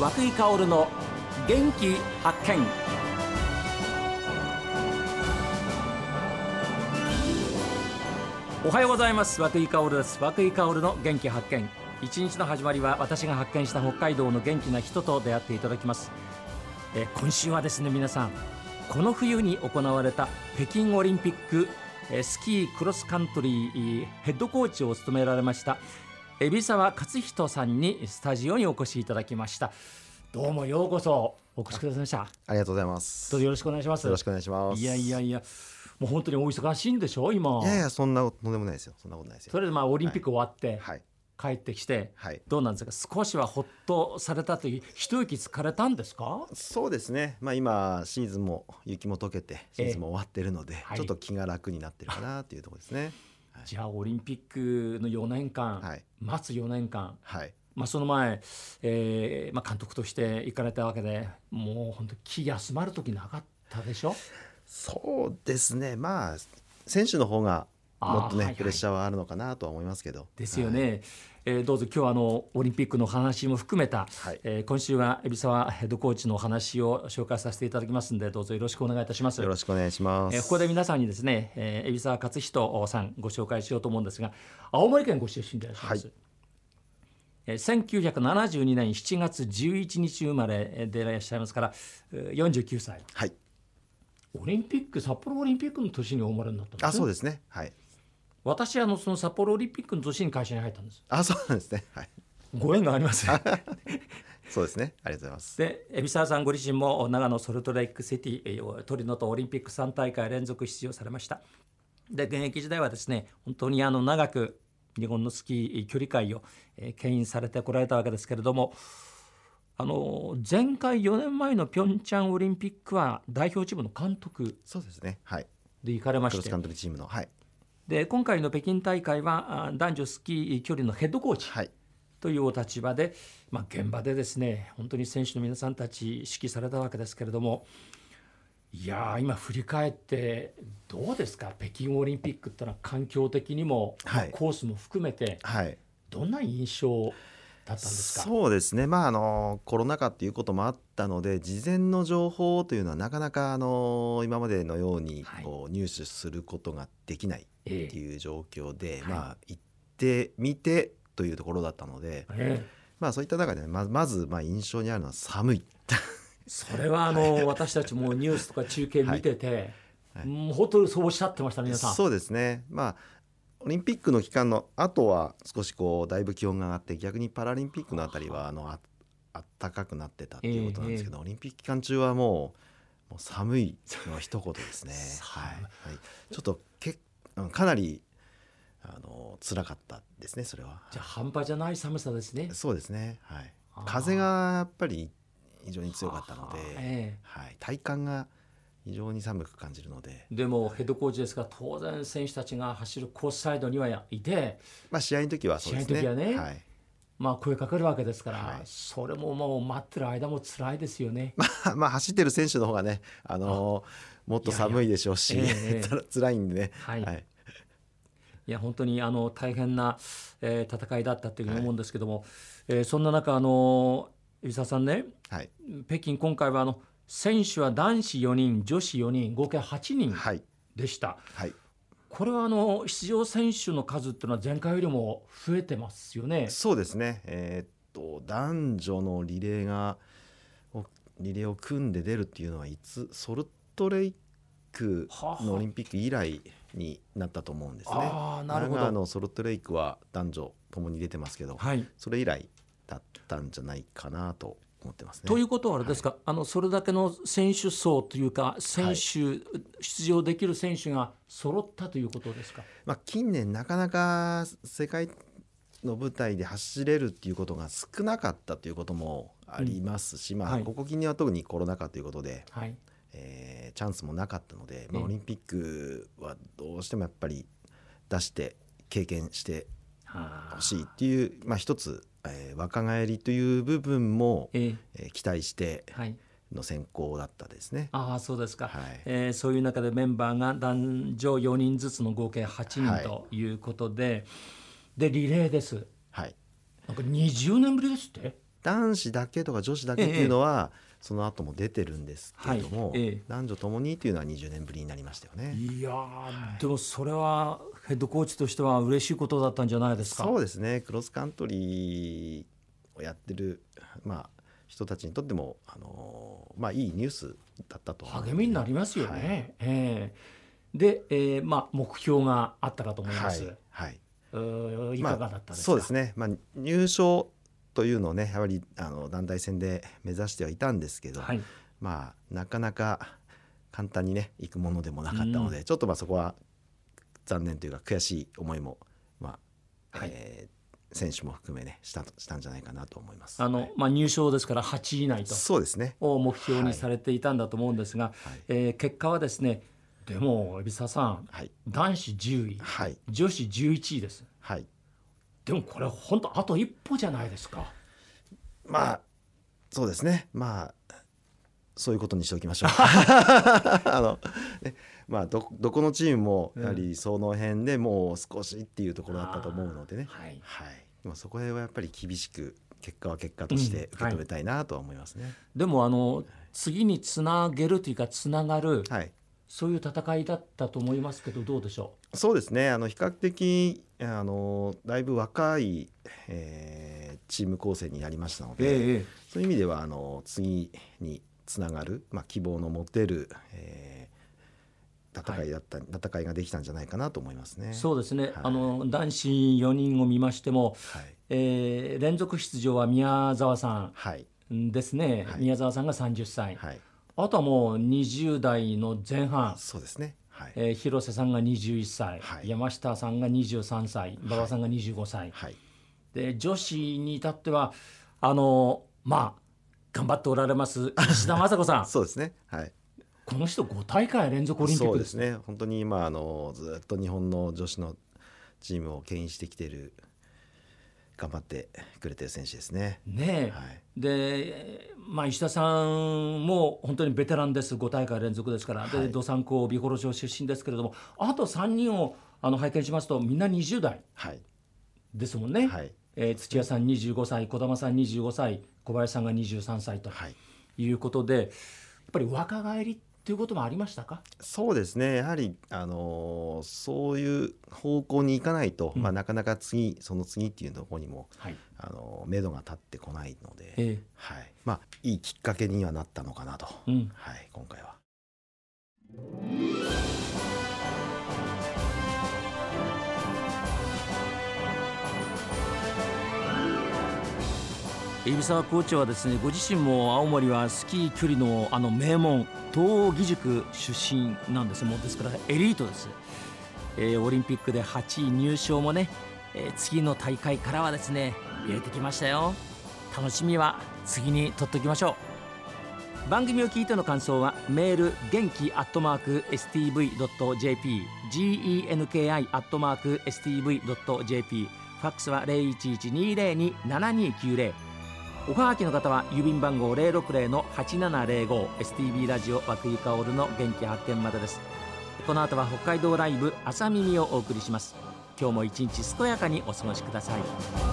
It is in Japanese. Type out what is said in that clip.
和久井薫の元気発見。おはようございます。和久井薫です。和久井薫の元気発見。一日の始まりは私が発見した北海道の元気な人と出会っていただきます。え今週はですね皆さんこの冬に行われた北京オリンピックえスキークロスカントリーヘッドコーチを務められました海老沢勝人さんにスタジオにお越しいただきましたどうもようこそお越しくださいましたありがとうございます。どうぞよろしくお願いしますよろしくお願いします。いやいやいやもう本当にお忙しいんでしょ今いやいや、そんなこととんでもないですよ。そんなことないですよ。それでまあオリンピック終わってはい。帰ってきて、はい。どうなんですか？少しはほっとされたという一息つかれたんですか？そうですね。まあ今シーズンも雪も溶けてシーズンも終わってるので、はいちょっと気が楽になってるかなっていうところですね。じゃあオリンピックの4年間、はい。待つ4年間はい。まあ、その前、えーまあ、監督として行かれたわけでもう本当気休まる時なかったでしょ？そうですね。まあ選手の方がもっとね、あーはいはいプレッシャーはあるのかなとは思いますけど。ですよね、えーどうぞ今日はあのオリンピックの話も含めた、はいえー今週は海老沢ヘッドコーチのお話を紹介させていただきますのでどうぞよろしくお願いいたしますよろしくお願いします。えーここで皆さんにですね、えー、海老沢勝人さんご紹介しようと思うんですが青森県ご出身でいらっしゃいます、はいえー1972年7月11日生まれでいらっしゃいますからえー49歳はい。オリンピック札幌オリンピックの年にお生まれになったんです、ね、あ、そうですね。はい。私あのその札幌オリンピックの年に会社に入ったんですあ、そうなんですね。はい。ご縁があります そうですね。ありがとうございます。で海老沢さんご自身も長野ソルトレイクシティえートリノとオリンピック3大会連続出場されましたで現役時代はですね本当にあの長く日本のスキー距離界をえー牽引されてこられたわけですけれどもあの前回4年前のピョンチャンオリンピックは代表チームの監督そうですね。はい。で行かれましてクロスカントリーチームのはい。で今回の北京大会はあ男女スキー距離のヘッドコーチはい。というお立場で、まあ、現場でですね本当に選手の皆さんたち指揮されたわけですけれどもいやー今振り返ってどうですか？北京オリンピックってのは環境的にも、はいコースも含めてはい。どんな印象だったんですか？そうですね、まあ、あのコロナ禍っていうこともあったので事前の情報というのはなかなかあの今までのようにはい。こう入手することができないえっていう状況で、はい。まあ、行ってみてというところだったので、ええ。まあ、そういった中で、ままずまあ印象にあるのは寒い。それはあの 私たちもニュースとか中継見てて、はい。もう本当にそうおっしゃってました皆さん。そうですね、まあ、オリンピックの期間の後は少しこうだいぶ気温が上がって逆にパラリンピックのあたりはあのああったかくなってたっていうことなんですけど、オリンピック期間中はもうもう寒いのは一言ですね。はい。はい、ちょっとけうんかなりあの辛かったですねそれは。じゃあ半端じゃない寒さですね。そうですね、はい。風がやっぱり非常に強かったので、ええ。はい、体感が非常に寒く感じるので、でもヘッドコーチですが当然選手たちが走るコースサイドにはいて、まあ、試合の時はそうですね。試合の時はねはい。まあ、声かけるわけですから、はい。それももう待ってる間も辛いですよね。まあ、まあ走ってる選手の方がね、あのーもっと寒いでしょうし、いやいや ええつら辛いんでね。はい。はい、いや本当にあの大変な、えー戦いだったというふうに思うんですけども、えーそんな中あの海老沢さんねはい、北京今回はあの選手は男子4人女子4人合計8人はい、でした。はい、これはあの出場選手の数っていうのは前回よりも増えてますよね。そうですね。えーっと男女のリレーがおリレーを組んで出るっていうのはいつソルトレイクはあのオリンピック以来になったと思うんですね。あーなるほどのソルトレイクは男女ともに出てますけど、はいそれ以来だったんじゃないかなと思ってますね。ということはあれですか、あのそれだけの選手層というか選手、出場できる選手が揃ったということですか？まあ、近年なかなか世界の舞台で走れるっていうことが少なかったということもありますし、まあ、はい。ここ近年は特にコロナ禍ということで、はい。えーチャンスもなかったので、まあ、ええ。オリンピックはどうしてもやっぱり出して経験してはほしいっていう、まあ、一つ、えー若返りという部分も、ええ。ー期待して。の選考だったですね。ああそうですか、はい。えーそういう中でメンバーが男女4人ずつの合計8はい人とい。うことで、でリレーです。はい、なんか20年ぶりですって？男子だけとか女子だけっていうのは、その後も出てるんですけれども、はい。ええ。男女ともにっていうのは20年ぶりになりましたよね。いやーでもそれはヘッドコーチとしては嬉しいことだったんじゃないですか？そうですね。クロスカントリーをやってる、まあ、人たちにとっても、あのーまあ、いいニュースだったと励みになりますよね。ええ。で、えーまあ、目標があったかと思います。はい、はい、うーいかがだったですか、そうですね、まあ、入賞というのをねやはりあの団体戦で目指してはいたんですけど、はい、まあなかなか簡単にね行くものでもなかったので、ちょっとまあそこは残念というか悔しい思いも、まあはい。えー選手も含めねしたしたんじゃないかなと思います。あの、はい。まあ、入賞ですから8位以内とそうですね。を目標にされていたんだと思うんですが、はい。えー結果はですねでも海老沢さんはい。男子10位はい。女子11位です。はい。でもこれ本当あと一歩じゃないですか。まあそうですね。まあそういうことにしておきましょう。あのねまあどどこのチームもやはりその辺でもう少しっていうところだったと思うのでね。はいはい。でもそこへはやっぱり厳しく結果は結果として受け止めたいなとは思いますね。でもあの次につなげるというかつながるはい。そういう戦いだったと思いますけどどうでしょそうですね。あの比較的あのだいぶ若い、えーチーム構成になりましたのう、で、えそういう意味ではあの次につながる、まあ、希望の持てる、えー戦いだった、戦いができたんじゃないかなと思いますね。そうですね、はい。あの男子4人を見ましても、はい。えー連続出場は宮沢さはい。んですね、はい。宮沢さんが30歳、はい。あとはもう20代の前半、そうですね。はい。えー広瀬さんが21歳、はい。山下さんが23歳。馬場さんが25歳、はい。で女子に至ってはあのまあ頑張っておられます 石田雅子さん。そうですね。はい。この人5大会連続オリンピッそうクですね。本当に今あのずっと日本の女子のチームを牽引してきている頑張ってくれてる選手ですね。ねえ、はい。で、まあ、石田さんも本当にベテランです。5大会連続ですから、ではい。どさんこ美幌町出身ですけれども。あと3人をあの拝見しますとみんな20代はい。ですもんね、はいえー土屋さん25歳児玉さん25歳小林さんが23歳とはい。いうことでやっぱり若返りっていうこともありましたか？そうですね。やはりあのそういう方向に行かないと、うんまあなかなか次その次っていうところにもはい、あの目処が立ってこないので、えはい。まあいいきっかけにはなったのかなと。えうん、はい今回は。海老沢コーチはですねご自身も青森はスキー距離のあの名門東義塾出身なんですもうですからエリートです、えーオリンピックで8位入賞もね、えー次の大会からはですね見えてきましたよ。楽しみは次に取っておきましょう。番組を聞いての感想はメール元気アットマーク STV.jp genki アットマーク STV.jp ファックスは0112027290おはがきの方は郵便番号060-8705 STB ラジオ和久井薫の元気発見までです。この後は北海道ライブ朝耳をお送りします。今日も一日健やかにお過ごしください。